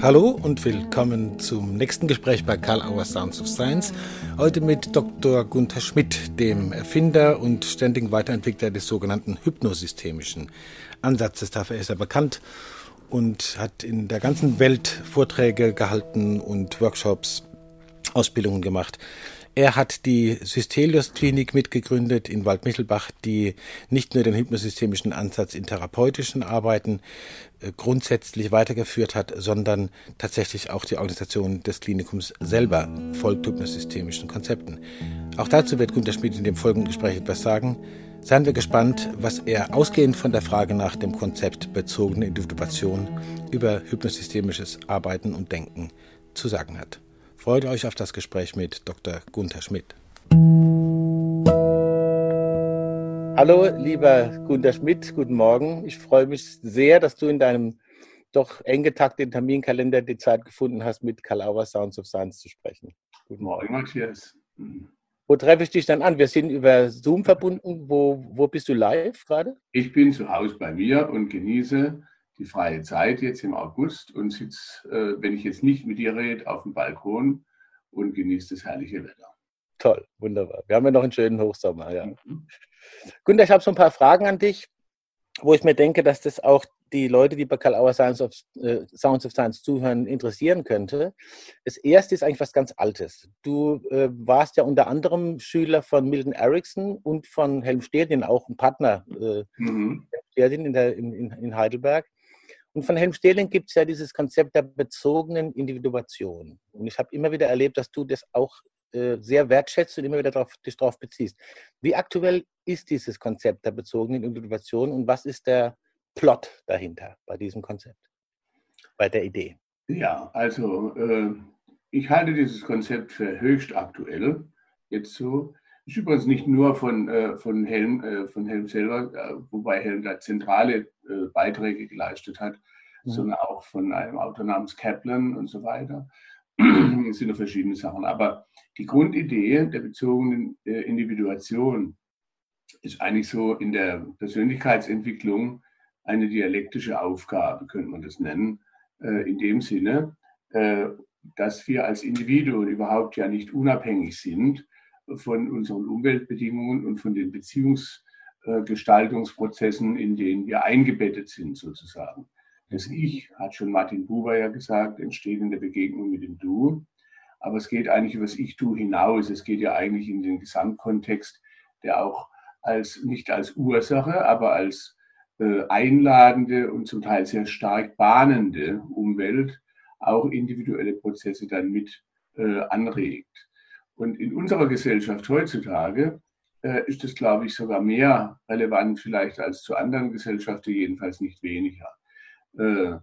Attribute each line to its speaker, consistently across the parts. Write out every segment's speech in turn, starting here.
Speaker 1: Hallo und willkommen zum nächsten Gespräch bei Karl Auer Sounds of Science. Heute mit Dr. Gunther Schmidt, dem Erfinder und ständigen Weiterentwickler des sogenannten hypnosystemischen Ansatzes. Dafür ist er bekannt und hat in der ganzen Welt Vorträge gehalten und Workshops, Ausbildungen gemacht. Er hat die Systelius Klinik mitgegründet in Waldmichelbach, die nicht nur den hypnosystemischen Ansatz in therapeutischen Arbeiten äh, grundsätzlich weitergeführt hat, sondern tatsächlich auch die Organisation des Klinikums selber folgt hypnosystemischen Konzepten. Auch dazu wird Gunter Schmidt in dem folgenden Gespräch etwas sagen. Seien wir gespannt, was er ausgehend von der Frage nach dem Konzept bezogene Individuation über hypnosystemisches Arbeiten und Denken zu sagen hat. Freut euch auf das Gespräch mit Dr. Gunther Schmidt. Hallo, lieber Gunther Schmidt, guten Morgen. Ich freue mich sehr, dass du in deinem doch eng getakteten Terminkalender die Zeit gefunden hast, mit Kalauer Sounds of Science zu sprechen.
Speaker 2: Guten Morgen, Matthias.
Speaker 1: Wo treffe ich dich dann an? Wir sind über Zoom verbunden. Wo, wo bist du live gerade?
Speaker 2: Ich bin zu Hause bei mir und genieße die freie Zeit jetzt im August und sitze, äh, wenn ich jetzt nicht mit dir rede, auf dem Balkon und genieße das herrliche Wetter.
Speaker 1: Toll, wunderbar. Wir haben ja noch einen schönen Hochsommer. Ja. Mhm. Günther, ich habe so ein paar Fragen an dich, wo ich mir denke, dass das auch die Leute, die bei Karl Auer Science of, äh, Sounds of Science zuhören, interessieren könnte. Das erste ist eigentlich was ganz Altes. Du äh, warst ja unter anderem Schüler von Milton Erickson und von Helm Sterdin, auch ein Partner äh, mhm. Sterdin in, der, in, in Heidelberg. Und von Helm Sterling gibt es ja dieses Konzept der bezogenen Individuation. Und ich habe immer wieder erlebt, dass du das auch äh, sehr wertschätzt und immer wieder drauf, dich darauf beziehst. Wie aktuell ist dieses Konzept der bezogenen Individuation und was ist der Plot dahinter bei diesem Konzept, bei der Idee?
Speaker 2: Ja, also äh, ich halte dieses Konzept für höchst aktuell. Jetzt so. Ist übrigens nicht nur von, äh, von, Helm, äh, von Helm selber, äh, wobei Helm da zentrale äh, Beiträge geleistet hat, mhm. sondern auch von einem Autor namens Kaplan und so weiter. Es sind ja verschiedene Sachen. Aber die Grundidee der bezogenen äh, Individuation ist eigentlich so in der Persönlichkeitsentwicklung eine dialektische Aufgabe, könnte man das nennen, äh, in dem Sinne, dass wir als Individuen überhaupt ja nicht unabhängig sind von unseren Umweltbedingungen und von den Beziehungsgestaltungsprozessen, in denen wir eingebettet sind, sozusagen. Das Ich, hat schon Martin Buber ja gesagt, entsteht in der Begegnung mit dem Du. Aber es geht eigentlich über das Ich-Du hinaus. Es geht ja eigentlich in den Gesamtkontext, der auch als, nicht als Ursache, aber als äh, einladende und zum Teil sehr stark bahnende Umwelt auch individuelle Prozesse dann mit äh, anregt. Und in unserer Gesellschaft heutzutage äh, ist das, glaube ich, sogar mehr relevant vielleicht als zu anderen Gesellschaften, jedenfalls nicht weniger. Äh,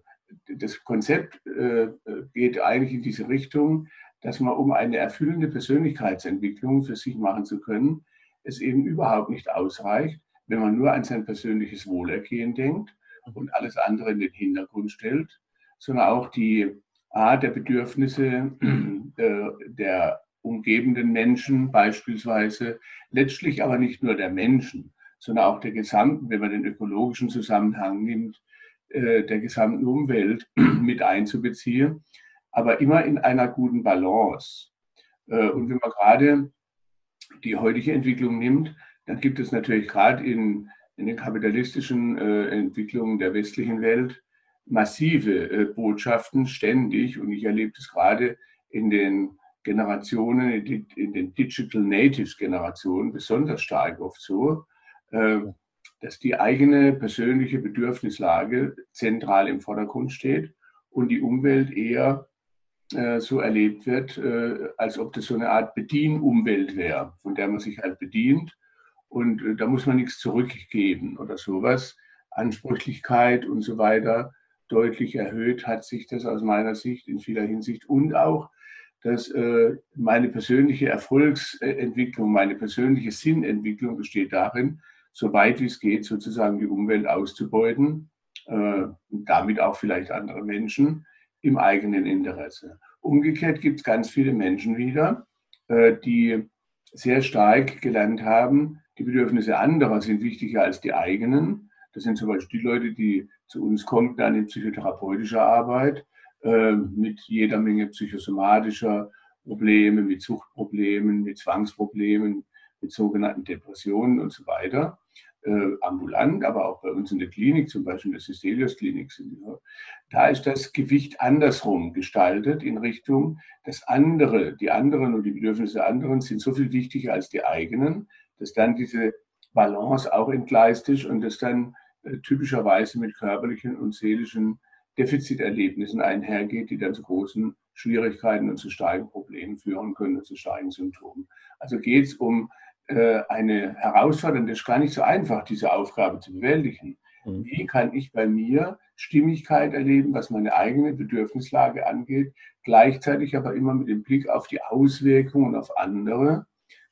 Speaker 2: das Konzept äh, geht eigentlich in diese Richtung, dass man, um eine erfüllende Persönlichkeitsentwicklung für sich machen zu können, es eben überhaupt nicht ausreicht, wenn man nur an sein persönliches Wohlergehen denkt und alles andere in den Hintergrund stellt, sondern auch die Art der Bedürfnisse äh, der umgebenden Menschen beispielsweise, letztlich aber nicht nur der Menschen, sondern auch der gesamten, wenn man den ökologischen Zusammenhang nimmt, äh, der gesamten Umwelt mit einzubeziehen, aber immer in einer guten Balance. Äh, und wenn man gerade die heutige Entwicklung nimmt, dann gibt es natürlich gerade in, in den kapitalistischen äh, Entwicklungen der westlichen Welt massive Botschaften ständig. Und ich erlebe das gerade in den Generationen, in den Digital Natives Generationen besonders stark oft so, äh, dass die eigene persönliche Bedürfnislage zentral im Vordergrund steht und die Umwelt eher äh, so erlebt wird, äh, als ob das so eine Art Bedienumwelt wäre, von der man sich halt bedient und da muss man nichts zurückgeben oder sowas. Ansprüchlichkeit und so weiter deutlich erhöht hat sich das aus meiner Sicht in vieler Hinsicht und auch dass äh, meine persönliche Erfolgsentwicklung, meine persönliche Sinnentwicklung besteht darin, so weit wie es geht, sozusagen die Umwelt auszubeuten äh, damit auch vielleicht andere Menschen im eigenen Interesse. Umgekehrt gibt es ganz viele Menschen wieder, äh, die sehr stark gelernt haben, die Bedürfnisse anderer sind wichtiger als die eigenen. Das sind zum Beispiel die Leute, die zu uns kommen dann in psychotherapeutischer Arbeit, äh, mit jeder Menge psychosomatischer Probleme, mit Suchtproblemen, mit Zwangsproblemen, mit sogenannten Depressionen und so weiter. Äh, ambulant, aber auch bei uns in der Klinik, zum Beispiel in der Systelius-Klinik, da ist das Gewicht andersrum gestaltet in Richtung, das andere, die anderen und die Bedürfnisse der anderen sind so viel wichtiger als die eigenen, dass dann diese Balance auch entgleist ist und das dann äh, typischerweise mit körperlichen und seelischen Defiziterlebnissen einhergeht, die dann zu großen Schwierigkeiten und zu starken Problemen führen können und zu starken Symptomen. Also geht es um äh, eine herausfordernde, ist gar nicht so einfach, diese Aufgabe zu bewältigen. Mhm. Wie kann ich bei mir Stimmigkeit erleben, was meine eigene Bedürfnislage angeht, gleichzeitig aber immer mit dem Blick auf die Auswirkungen auf andere.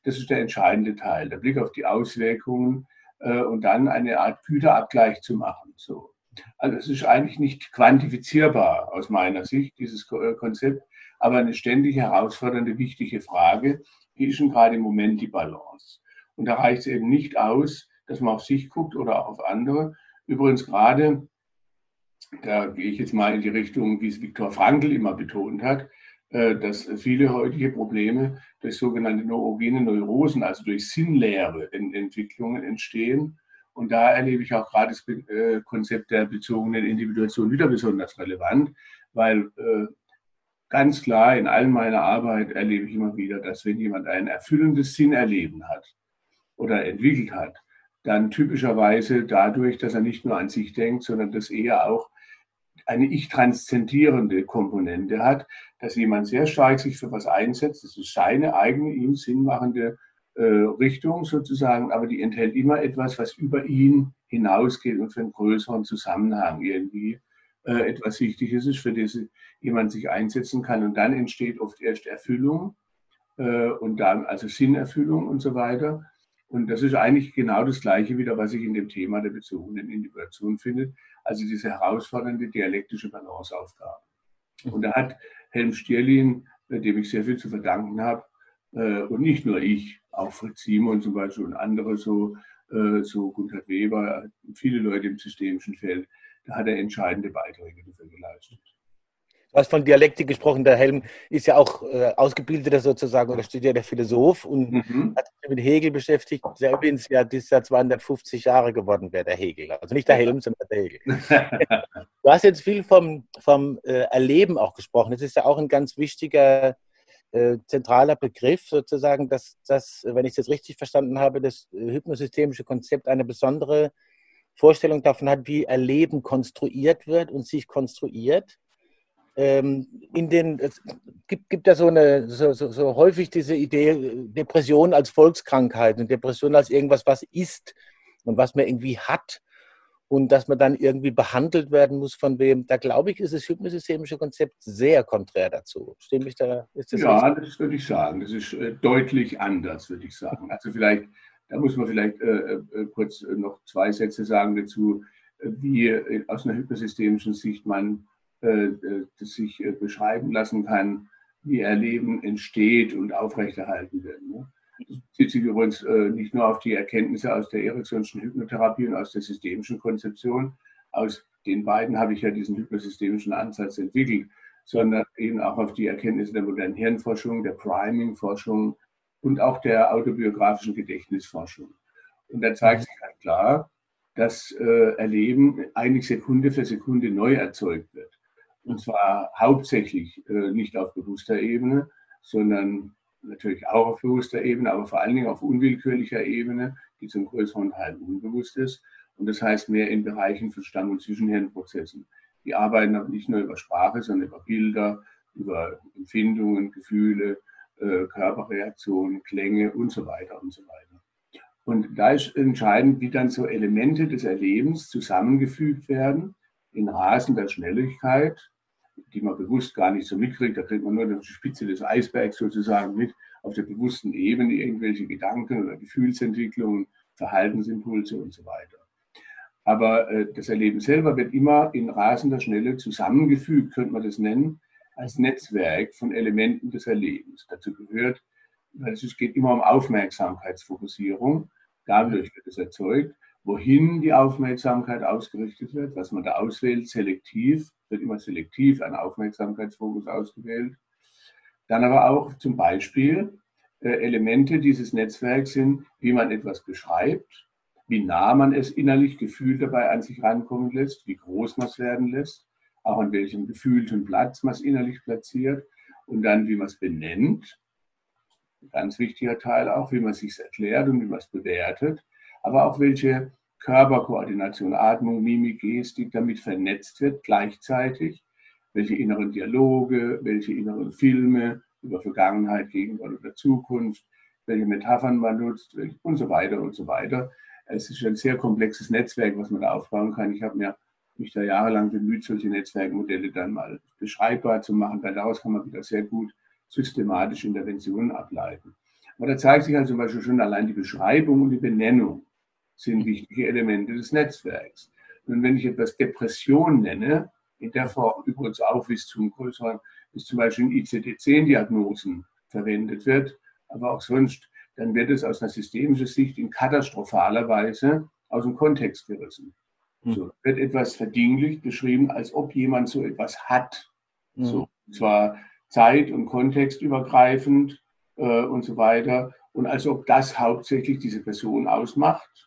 Speaker 2: Das ist der entscheidende Teil, der Blick auf die Auswirkungen äh, und dann eine Art Güterabgleich zu machen. So. Also es ist eigentlich nicht quantifizierbar aus meiner Sicht, dieses äh, Konzept, aber eine ständig herausfordernde, wichtige Frage, wie ist denn gerade im Moment die Balance? Und da reicht es eben nicht aus, dass man auf sich guckt oder auch auf andere. Übrigens gerade, da gehe ich jetzt mal in die Richtung, wie es Viktor Frankl immer betont hat, äh, dass viele heutige Probleme durch sogenannte neurogene Neurosen, also durch sinnleere Entwicklungen entstehen. Und da erlebe ich auch gerade das äh, Konzept der bezogenen Individuation wieder besonders relevant, weil äh, ganz klar in all meiner Arbeit erlebe ich immer wieder, dass wenn jemand ein erfüllendes Sinnerleben hat oder entwickelt hat, dann typischerweise dadurch, dass er nicht nur an sich denkt, sondern dass er auch eine ich-transzendierende Komponente hat, dass jemand sehr stark sich für was einsetzt. Das ist seine eigene, ihm sinnmachende Richtung sozusagen, aber die enthält immer etwas, was über ihn hinausgeht und für einen größeren Zusammenhang irgendwie äh, etwas Wichtiges ist, für das jemand sich einsetzen kann. Und dann entsteht oft erst Erfüllung äh, und dann also Sinnerfüllung und so weiter. Und das ist eigentlich genau das Gleiche wieder, was ich in dem Thema der bezogenen Individuation finde. Also diese herausfordernde dialektische Balanceaufgabe. Und da hat Helm Stierlin, äh, dem ich sehr viel zu verdanken habe, äh, und nicht nur ich, auch Fritz Simon zum Beispiel und andere so, äh, so Gunther Weber, viele Leute im systemischen Feld, da hat er entscheidende Beiträge dafür geleistet.
Speaker 1: Du hast von Dialektik gesprochen. Der Helm ist ja auch äh, ausgebildeter sozusagen oder studierter Philosoph und mhm. hat sich mit Hegel beschäftigt, übrigens ja dieses Jahr 250 Jahre geworden wäre, der Hegel. Also nicht der Helm, sondern der Hegel. du hast jetzt viel vom, vom äh, Erleben auch gesprochen. Das ist ja auch ein ganz wichtiger äh, zentraler Begriff sozusagen, dass das, wenn ich es jetzt richtig verstanden habe, das äh, hypnosystemische Konzept eine besondere Vorstellung davon hat, wie Erleben konstruiert wird und sich konstruiert. Ähm, in den, es gibt, gibt ja so, eine, so, so, so häufig diese Idee, Depression als Volkskrankheit und Depression als irgendwas, was ist und was man irgendwie hat und dass man dann irgendwie behandelt werden muss von wem. Da glaube ich, ist das hypnosystemische Konzept sehr konträr dazu. Stimme ich da?
Speaker 2: Ist das ja, richtig? das würde ich sagen. Das ist äh, deutlich anders, würde ich sagen. Also vielleicht da muss man vielleicht äh, äh, kurz noch zwei Sätze sagen dazu, äh, wie äh, aus einer hypersystemischen Sicht man äh, das sich beschreiben lassen kann, wie Erleben entsteht und aufrechterhalten wird. Ne? Bezieht sich übrigens nicht nur auf die Erkenntnisse aus der Ericksonschen Hypnotherapie und aus der systemischen Konzeption. Aus den beiden habe ich ja diesen hypnosystemischen Ansatz entwickelt, sondern eben auch auf die Erkenntnisse der modernen Hirnforschung, der Priming-Forschung, und auch der autobiografischen Gedächtnisforschung. Und da zeigt sich halt klar, dass äh, Erleben eigentlich Sekunde für Sekunde neu erzeugt wird. Und zwar hauptsächlich äh, nicht auf bewusster Ebene, sondern natürlich auch auf bewusster Ebene, aber vor allen Dingen auf unwillkürlicher Ebene, die zum größeren Teil unbewusst ist. Und das heißt mehr in Bereichen von Stamm- und Zwischenhirnprozessen. Die arbeiten aber nicht nur über Sprache, sondern über Bilder, über Empfindungen, Gefühle, äh, Körperreaktionen, Klänge und so weiter und so weiter. Und da ist entscheidend, wie dann so Elemente des Erlebens zusammengefügt werden in rasender Schnelligkeit, die man bewusst gar nicht so mitkriegt. Da kriegt man nur die Spitze des Eisbergs sozusagen mit auf der bewussten Ebene, irgendwelche Gedanken oder Gefühlsentwicklungen, Verhaltensimpulse und so weiter. Aber äh, das Erleben selber wird immer in rasender Schnelle zusammengefügt, könnte man das nennen, als Netzwerk von Elementen des Erlebens. Dazu gehört, weil es geht immer um Aufmerksamkeitsfokussierung, dadurch wird es erzeugt. Wohin die Aufmerksamkeit ausgerichtet wird, was man da auswählt, selektiv, wird immer selektiv ein Aufmerksamkeitsfokus ausgewählt. Dann aber auch zum Beispiel äh, Elemente dieses Netzwerks sind, wie man etwas beschreibt, wie nah man es innerlich gefühlt dabei an sich rankommen lässt, wie groß man es werden lässt, auch an welchem gefühlten Platz man es innerlich platziert und dann, wie man es benennt. Ganz wichtiger Teil auch, wie man es sich erklärt und wie man es bewertet, aber auch welche Körperkoordination, Atmung, Mimik, Gestik damit vernetzt wird gleichzeitig, welche inneren Dialoge, welche inneren Filme über Vergangenheit, Gegenwart oder Zukunft, welche Metaphern man nutzt und so weiter und so weiter. Es ist ein sehr komplexes Netzwerk, was man da aufbauen kann. Ich habe mich da jahrelang bemüht, solche Netzwerkmodelle dann mal beschreibbar zu machen, weil daraus kann man wieder sehr gut systematisch Interventionen ableiten. Aber da zeigt sich also zum Beispiel schon allein die Beschreibung und die Benennung sind wichtige Elemente des Netzwerks. Und wenn ich etwas Depression nenne, in der Form übrigens auch bis zum größeren, bis zum Beispiel in ICD-10-Diagnosen verwendet wird, aber auch sonst, dann wird es aus einer systemischen Sicht in katastrophaler Weise aus dem Kontext gerissen. Hm. So wird etwas verdinglicht beschrieben, als ob jemand so etwas hat. Hm. So, und zwar zeit- und kontextübergreifend äh, und so weiter. Und als ob das hauptsächlich diese Person ausmacht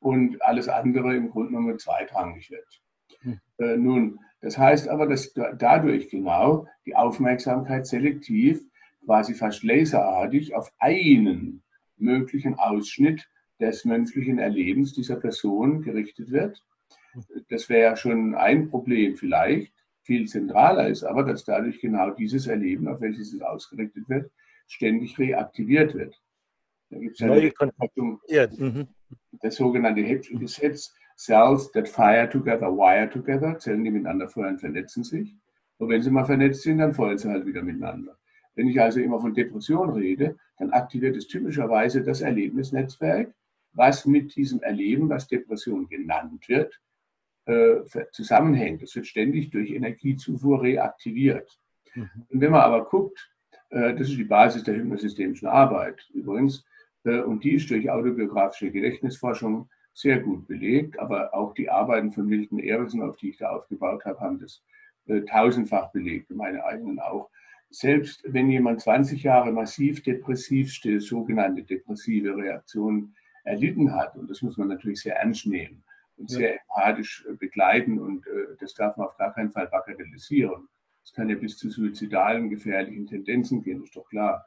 Speaker 2: und alles andere im Grunde genommen zweitrangig wird. Hm. Äh, nun, das heißt aber, dass dadurch genau die Aufmerksamkeit selektiv, quasi fast laserartig auf einen möglichen Ausschnitt des menschlichen Erlebens dieser Person gerichtet wird. Das wäre ja schon ein Problem vielleicht. Viel zentraler ist aber, dass dadurch genau dieses Erleben, auf welches es ausgerichtet wird, ständig reaktiviert wird. Da gibt es ja eine ja, mhm das sogenannte Hedge-Gesetz, Cells that fire together, wire together, Zellen, die miteinander feuern, vernetzen sich. Und wenn sie mal vernetzt sind, dann feuern sie halt wieder miteinander. Wenn ich also immer von Depression rede, dann aktiviert es typischerweise das Erlebnisnetzwerk, was mit diesem Erleben, was Depression genannt wird, äh, zusammenhängt. Das wird ständig durch Energiezufuhr reaktiviert. Mhm. Und wenn man aber guckt, äh, das ist die Basis der hypnosystemischen Arbeit übrigens, und die ist durch autobiografische Gedächtnisforschung sehr gut belegt. Aber auch die Arbeiten von Milton Erickson, auf die ich da aufgebaut habe, haben das äh, tausendfach belegt, meine eigenen auch. Selbst wenn jemand 20 Jahre massiv depressiv steht, sogenannte depressive Reaktionen erlitten hat, und das muss man natürlich sehr ernst nehmen und sehr empathisch äh, begleiten, und das darf man auf gar keinen Fall bagatellisieren. Es kann ja bis zu suizidalen, gefährlichen Tendenzen gehen, ist doch klar.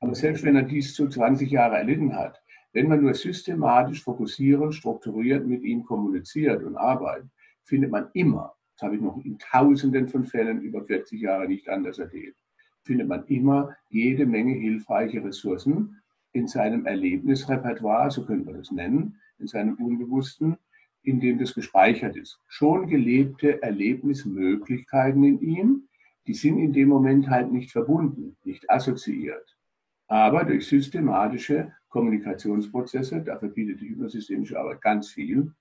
Speaker 2: Aber selbst wenn er dies zu 20 Jahre erlitten hat, wenn man nur systematisch, fokussiert, strukturiert mit ihm kommuniziert und arbeitet, findet man immer, das habe ich noch in Tausenden von Fällen über 40 Jahre nicht anders erlebt, findet man immer jede Menge hilfreiche Ressourcen in seinem Erlebnisrepertoire, so können wir das nennen, in seinem Unbewussten, in dem das gespeichert ist. Schon gelebte Erlebnismöglichkeiten in ihm, die sind in dem Moment halt nicht verbunden, nicht assoziiert. Aber durch systematische Kommunikationsprozesse, dafür bietet die hypnosystemische Arbeit ganz viel,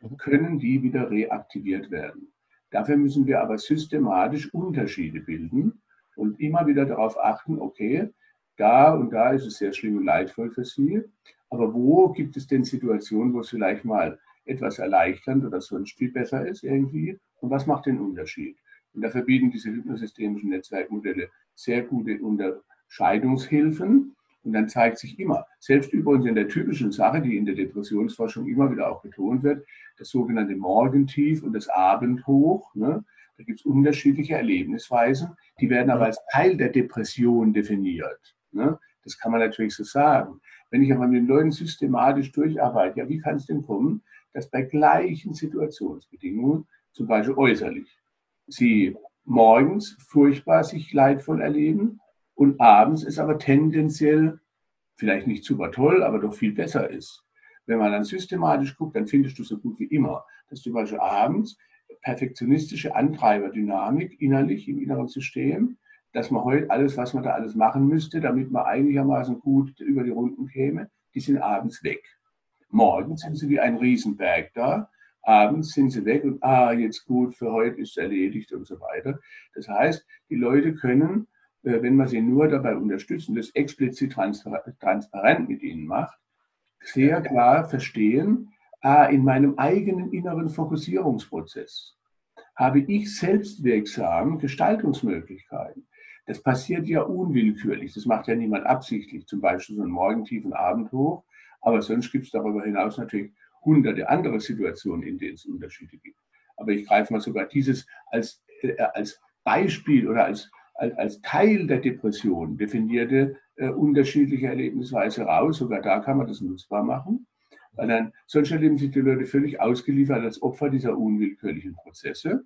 Speaker 2: mhm. können die wieder reaktiviert werden. Dafür müssen wir aber systematisch Unterschiede bilden und immer wieder darauf achten, okay, da und da ist es sehr schlimm und leidvoll für Sie, aber wo gibt es denn Situationen, wo es vielleicht mal etwas erleichternd oder sonst viel besser ist irgendwie und was macht den Unterschied? Und dafür bieten diese hypnosystemischen Netzwerkmodelle sehr gute Unter Scheidungshilfen. Und dann zeigt sich immer, selbst übrigens in der typischen Sache, die in der Depressionsforschung immer wieder auch betont wird, das sogenannte Morgentief und das Abendhoch. Ne? Da gibt es unterschiedliche Erlebnisweisen, die werden aber als Teil der Depression definiert. Ne? Das kann man natürlich so sagen. Wenn ich aber mit den Leuten systematisch durcharbeite, ja, wie kann es denn kommen, dass bei gleichen Situationsbedingungen, zum Beispiel äußerlich, sie morgens furchtbar sich leidvoll erleben und abends ist aber tendenziell vielleicht nicht super toll, aber doch viel besser ist. Wenn man dann systematisch guckt, dann findest du so gut wie immer, dass zum Beispiel abends perfektionistische Antreiberdynamik innerlich im inneren System, dass man heute alles, was man da alles machen müsste, damit man einigermaßen gut über die Runden käme, die sind abends weg. Morgens sind sie wie ein Riesenberg da, abends sind sie weg und ah, jetzt gut, für heute ist erledigt und so weiter. Das heißt, die Leute können wenn man sie nur dabei unterstützt und das explizit transparent mit ihnen macht, sehr klar verstehen, ah, in meinem eigenen inneren Fokussierungsprozess habe ich selbstwirksam Gestaltungsmöglichkeiten. Das passiert ja unwillkürlich. Das macht ja niemand absichtlich. Zum Beispiel so ein Morgentief und Abendhoch. Aber sonst gibt es darüber hinaus natürlich hunderte andere Situationen, in denen es Unterschiede gibt. Aber ich greife mal sogar dieses als, äh, als Beispiel oder als, als, Teil der Depression definierte äh, unterschiedliche Erlebnisweise raus. Sogar da kann man das nutzbar machen. Weil dann sonst erleben sich die Leute völlig ausgeliefert als Opfer dieser unwillkürlichen Prozesse.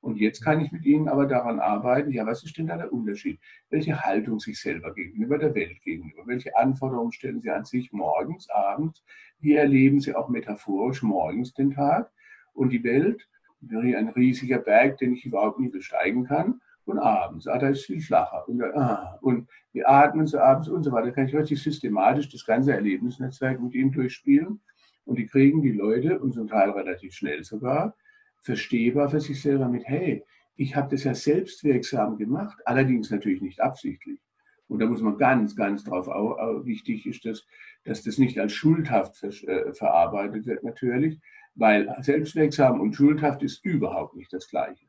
Speaker 2: Und jetzt kann ich mit Ihnen aber daran arbeiten, ja, was ist denn da der Unterschied? Welche Haltung sich selber gegenüber der Welt gegenüber? Welche Anforderungen stellen Sie an sich morgens, abends? Wie erleben Sie auch metaphorisch morgens den Tag? Und die Welt wäre ein riesiger Berg, den ich überhaupt nie besteigen kann. Und abends, ah, da ist viel flacher. Und, ah, und wir atmen so abends und so weiter. Da kann ich richtig systematisch das ganze Erlebnisnetzwerk mit ihnen durchspielen. Und die kriegen die Leute, und zum Teil relativ schnell sogar, verstehbar für sich selber mit, hey, ich habe das ja selbstwirksam gemacht, allerdings natürlich nicht absichtlich. Und da muss man ganz, ganz drauf auch, wichtig ist, dass, dass das nicht als schuldhaft ver, äh, verarbeitet wird natürlich, weil selbstwirksam und schuldhaft ist überhaupt nicht das Gleiche.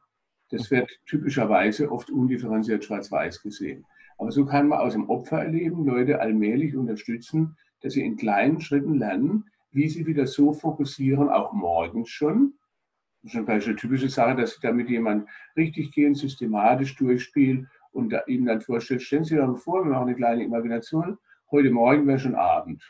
Speaker 2: Das wird typischerweise oft undifferenziert schwarz-weiß gesehen. Aber so kann man aus dem Opfererleben Leute allmählich unterstützen, dass sie in kleinen Schritten lernen, wie sie wieder so fokussieren, auch morgens schon, das ist eine typische Sache, dass Sie da mit jemandem richtig gehen, systematisch durchspielen und da, ihm dann vorstellt, stellen Sie sich doch vor, wir machen eine kleine Imagination, heute Morgen wäre schon Abend.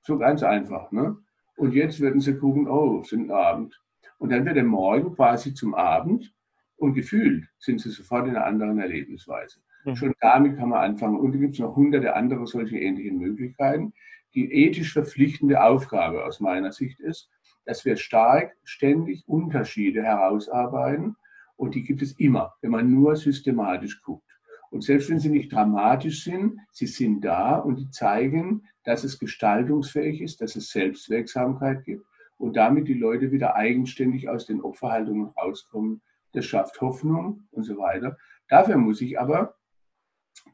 Speaker 2: So ganz einfach. Ne? Und jetzt würden Sie gucken, oh, sind Abend. Und dann wird der Morgen quasi zum Abend und gefühlt sind Sie sofort in einer anderen Erlebnisweise. Mhm. Schon damit kann man anfangen. Und da gibt es noch hunderte andere solche ähnlichen Möglichkeiten. Die ethisch verpflichtende Aufgabe aus meiner Sicht ist, dass wir stark ständig Unterschiede herausarbeiten und die gibt es immer, wenn man nur systematisch guckt. Und selbst wenn sie nicht dramatisch sind, sie sind da und die zeigen, dass es gestaltungsfähig ist, dass es Selbstwirksamkeit gibt und damit die Leute wieder eigenständig aus den Opferhaltungen rauskommen. Das schafft Hoffnung und so weiter. Dafür muss ich aber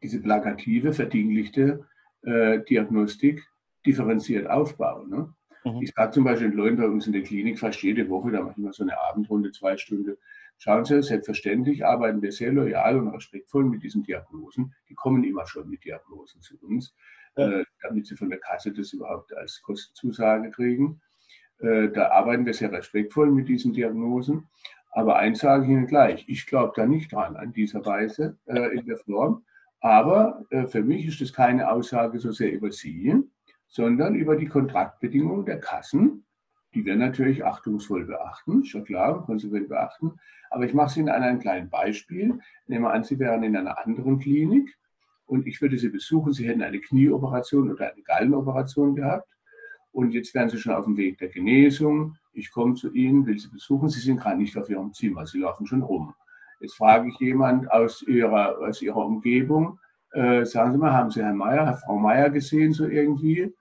Speaker 2: diese plakative, verdinglichte äh, Diagnostik differenziert aufbauen. Ne? Mhm. Ich sage zum Beispiel den Leuten bei uns in der Klinik fast jede Woche, da machen wir so eine Abendrunde, zwei Stunden. Schauen Sie, selbstverständlich arbeiten wir sehr loyal und respektvoll mit diesen Diagnosen. Die kommen immer schon mit Diagnosen zu uns, äh, damit sie von der Kasse das überhaupt als Kostenzusage kriegen. Äh, da arbeiten wir sehr respektvoll mit diesen Diagnosen. Aber eins sage ich Ihnen gleich, ich glaube da nicht dran an dieser Weise äh, in der Form. Aber äh, für mich ist das keine Aussage so sehr über Sie, sondern über die Kontraktbedingungen der Kassen, die wir natürlich achtungsvoll beachten, schon klar, konsequent beachten. Aber ich mache es Ihnen an einem kleinen Beispiel. Nehmen wir an, Sie wären in einer anderen Klinik und ich würde Sie besuchen. Sie hätten eine Knieoperation oder eine Gallenoperation gehabt und jetzt wären Sie schon auf dem Weg der Genesung. Ich komme zu Ihnen, will Sie besuchen. Sie sind gerade nicht auf Ihrem Zimmer, Sie laufen schon rum. Jetzt frage ich jemand aus Ihrer, aus ihrer Umgebung, äh, sagen Sie mal, haben Sie Herrn Meier, Herr Frau Meier gesehen, so irgendwie?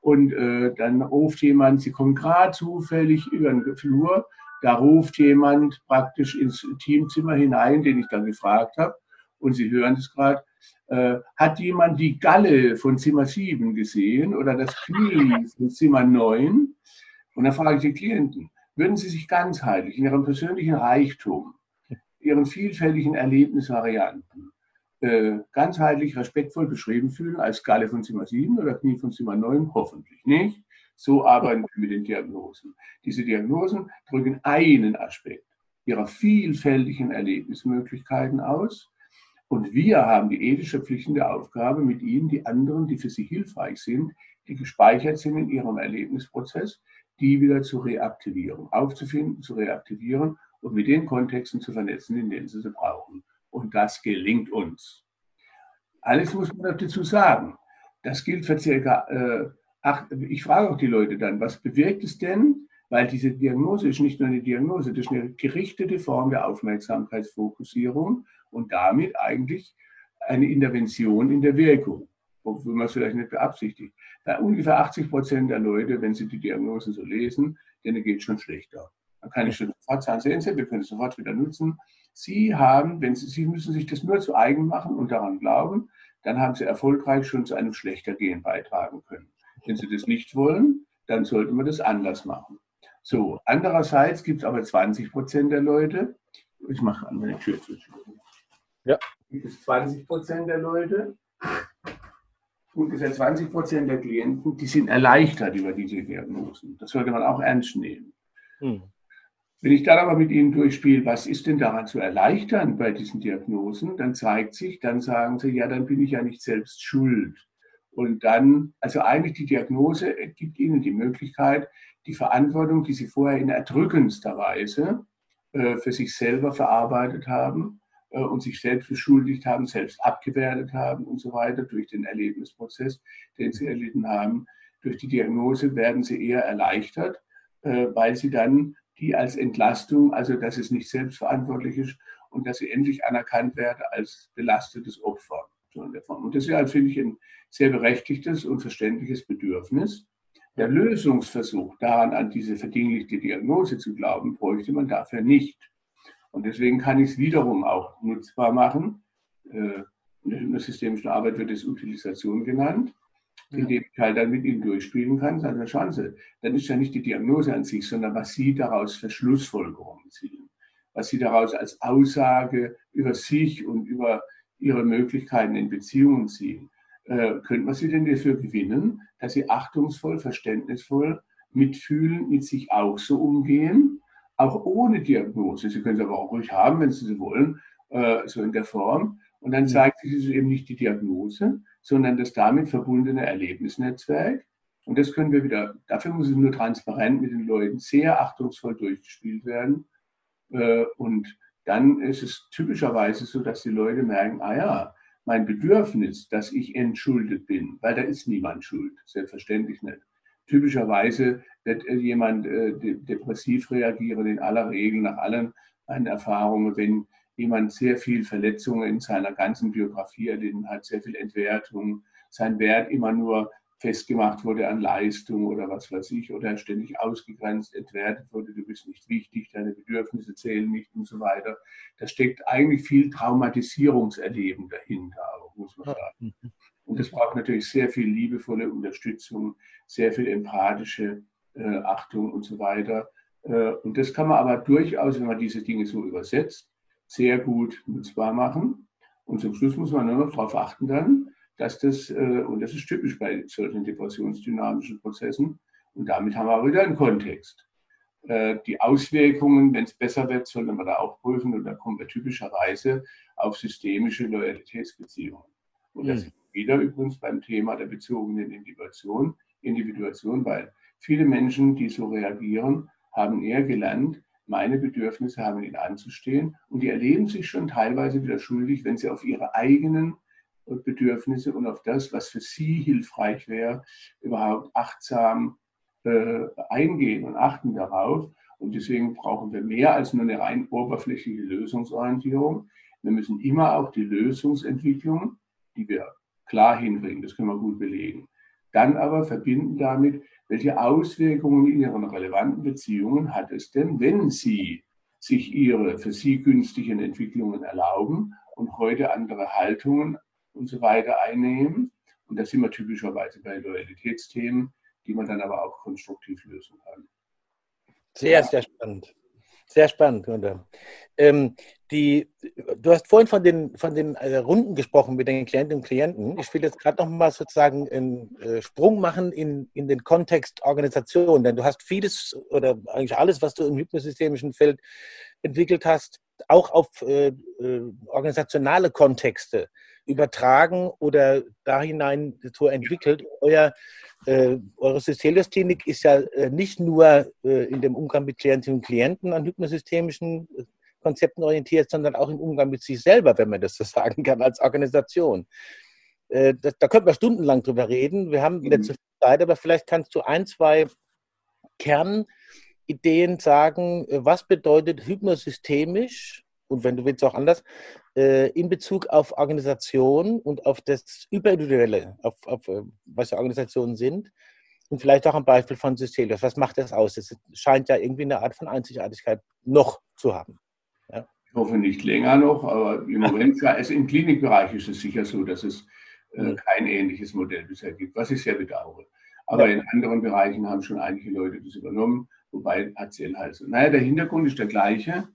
Speaker 2: Und äh, dann ruft jemand, Sie kommen gerade zufällig über den Flur, da ruft jemand praktisch ins Teamzimmer hinein, den ich dann gefragt habe, und Sie hören es gerade, äh, hat jemand die Galle von Zimmer 7 gesehen oder das Knie von Zimmer 9? Und dann frage ich die Klienten, würden Sie sich ganzheitlich in Ihrem persönlichen Reichtum, Ihren vielfältigen Erlebnisvarianten, äh, ganzheitlich respektvoll beschrieben fühlen als Galle von Zimmer 7 oder Knie von Zimmer 9? Hoffentlich nicht. So arbeiten wir mit den Diagnosen. Diese Diagnosen drücken einen Aspekt ihrer vielfältigen Erlebnismöglichkeiten aus. Und wir haben die ethisch verpflichtende Aufgabe, mit ihnen die anderen, die für sie hilfreich sind, die gespeichert sind in ihrem Erlebnisprozess, die wieder zu reaktivieren, aufzufinden, zu reaktivieren und mit den Kontexten zu vernetzen, in denen sie sie brauchen und das gelingt uns. Alles muss man dazu sagen. Das gilt für circa äh, acht. Ich frage auch die Leute dann, was bewirkt es denn? Weil diese Diagnose ist nicht nur eine Diagnose, das ist eine gerichtete Form der Aufmerksamkeitsfokussierung und damit eigentlich eine Intervention in der Wirkung, obwohl man es vielleicht nicht beabsichtigt. Bei ungefähr 80 Prozent der Leute, wenn sie die Diagnose so lesen, denen geht es schon schlechter. Dann kann ich schon sofort sagen, sehen Sie, wir können es sofort wieder nutzen. Sie haben, wenn Sie, Sie müssen sich das nur zu eigen machen und daran glauben, dann haben Sie erfolgreich schon zu einem schlechter Gehen beitragen können. Wenn Sie das nicht wollen, dann sollten wir das anders machen. So, andererseits gibt es aber 20 Prozent der Leute, ich mache an meine Tür zu. Ja. Gibt es 20 Prozent der Leute, ungefähr 20 Prozent der Klienten, die sind erleichtert über diese Diagnosen. Das sollte man auch ernst nehmen. Hm. Wenn ich dann aber mit Ihnen durchspiele, was ist denn daran zu erleichtern bei diesen Diagnosen, dann zeigt sich, dann sagen Sie, ja, dann bin ich ja nicht selbst schuld. Und dann, also eigentlich die Diagnose gibt Ihnen die Möglichkeit, die Verantwortung, die Sie vorher in erdrückendster Weise äh, für sich selber verarbeitet haben, und sich selbst beschuldigt haben, selbst abgewertet haben und so weiter durch den Erlebnisprozess, den sie erlitten haben. Durch die Diagnose werden sie eher erleichtert, äh, weil sie dann die als Entlastung, also dass es nicht selbstverantwortlich ist und dass sie endlich anerkannt werden als belastetes Opfer. Und das ist ja, finde ich, ein sehr berechtigtes und verständliches Bedürfnis. Der Lösungsversuch daran, an diese verdinglichte Diagnose zu glauben, bräuchte man dafür nicht. Und deswegen kann ich es wiederum auch nutzbar machen. Äh, in der systemischen Arbeit wird es Utilisation genannt, indem ich halt dann mit ihm durchspielen kann, seine Chance. Dann ist ja nicht die Diagnose an sich, sondern was Sie daraus für Schlussfolgerungen ziehen. Was Sie daraus als Aussage über sich und über Ihre Möglichkeiten in Beziehungen ziehen. Äh, könnte man Sie denn dafür gewinnen, dass Sie achtungsvoll, verständnisvoll mitfühlen, mit sich auch so umgehen auch ohne Diagnose. Sie können es aber auch ruhig haben, wenn Sie sie wollen, äh, so in der Form. Und dann zeigt sich eben nicht die Diagnose, sondern das damit verbundene Erlebnisnetzwerk. Und das können wir wieder, dafür muss es nur transparent mit den Leuten sehr achtungsvoll durchgespielt werden. Äh, und dann ist es typischerweise so, dass die Leute merken, ah ja, mein Bedürfnis, dass ich entschuldet bin, weil da ist niemand schuld, selbstverständlich nicht. Typischerweise wird jemand äh, depressiv reagieren, in aller Regel nach allen meinen Erfahrungen, wenn jemand sehr viel Verletzungen in seiner ganzen Biografie erlitten hat, sehr viel Entwertung, sein Wert immer nur festgemacht wurde an Leistung oder was weiß ich, oder ständig ausgegrenzt, entwertet wurde, du bist nicht wichtig, deine Bedürfnisse zählen nicht und so weiter. Da steckt eigentlich viel Traumatisierungserleben dahinter, muss man sagen. Und das braucht natürlich sehr viel liebevolle Unterstützung, sehr viel empathische äh, Achtung und so weiter. Äh, und das kann man aber durchaus, wenn man diese Dinge so übersetzt, sehr gut nutzbar machen. Und zum Schluss muss man nur noch darauf achten dann, dass das, äh, und das ist typisch bei solchen depressionsdynamischen Prozessen, und damit haben wir auch wieder einen Kontext. Äh, die Auswirkungen, wenn es besser wird, sollte man da auch prüfen, und da kommen wir typischerweise auf systemische Loyalitätsbeziehungen. Und das mhm. Wieder übrigens beim Thema der bezogenen Individuation, Individuation, weil viele Menschen, die so reagieren, haben eher gelernt, meine Bedürfnisse haben ihnen anzustehen und die erleben sich schon teilweise wieder schuldig, wenn sie auf ihre eigenen Bedürfnisse und auf das, was für sie hilfreich wäre, überhaupt achtsam äh, eingehen und achten darauf. Und deswegen brauchen wir mehr als nur eine rein oberflächliche Lösungsorientierung. Wir müssen immer auch die Lösungsentwicklung, die wir klar hinbringen, das können wir gut belegen. Dann aber verbinden damit, welche Auswirkungen in Ihren relevanten Beziehungen hat es denn, wenn Sie sich Ihre für Sie günstigen Entwicklungen erlauben und heute andere Haltungen und so weiter einnehmen. Und das sind wir typischerweise bei Loyalitätsthemen, die man dann aber auch konstruktiv lösen kann.
Speaker 1: Sehr, sehr spannend. Sehr spannend, Gunther. Ähm, die, du hast vorhin von den, von den äh, Runden gesprochen mit den Klientinnen und Klienten. Ich will jetzt gerade noch mal sozusagen einen äh, Sprung machen in, in den Kontext Organisation, denn du hast vieles oder eigentlich alles, was du im hypnosystemischen Feld entwickelt hast, auch auf äh, äh organisationale Kontexte übertragen oder da hinein so entwickelt. Euer äh, eure Systelius-Klinik ist ja äh, nicht nur äh, in dem Umgang mit Klientinnen und Klienten an hypnosystemischen äh, Konzepten orientiert, sondern auch im Umgang mit sich selber, wenn man das so sagen kann, als Organisation. Äh, das, da könnten wir stundenlang drüber reden. Wir haben wieder mhm. zu viel Zeit, aber vielleicht kannst du ein, zwei Kernideen sagen, äh, was bedeutet hypnosystemisch und wenn du willst auch anders, in Bezug auf Organisation und auf das Überindividuelle, auf, auf was ja Organisationen sind. Und vielleicht auch ein Beispiel von Systelius. Was macht das aus? Es scheint ja irgendwie eine Art von Einzigartigkeit noch zu haben.
Speaker 2: Ja. Ich hoffe nicht länger noch, aber im Moment, also im Klinikbereich ist es sicher so, dass es äh, kein ähnliches Modell bisher gibt, was ich sehr bedauere. Aber ja. in anderen Bereichen haben schon einige Leute das übernommen. wobei partiell halt so. Naja, der Hintergrund ist der gleiche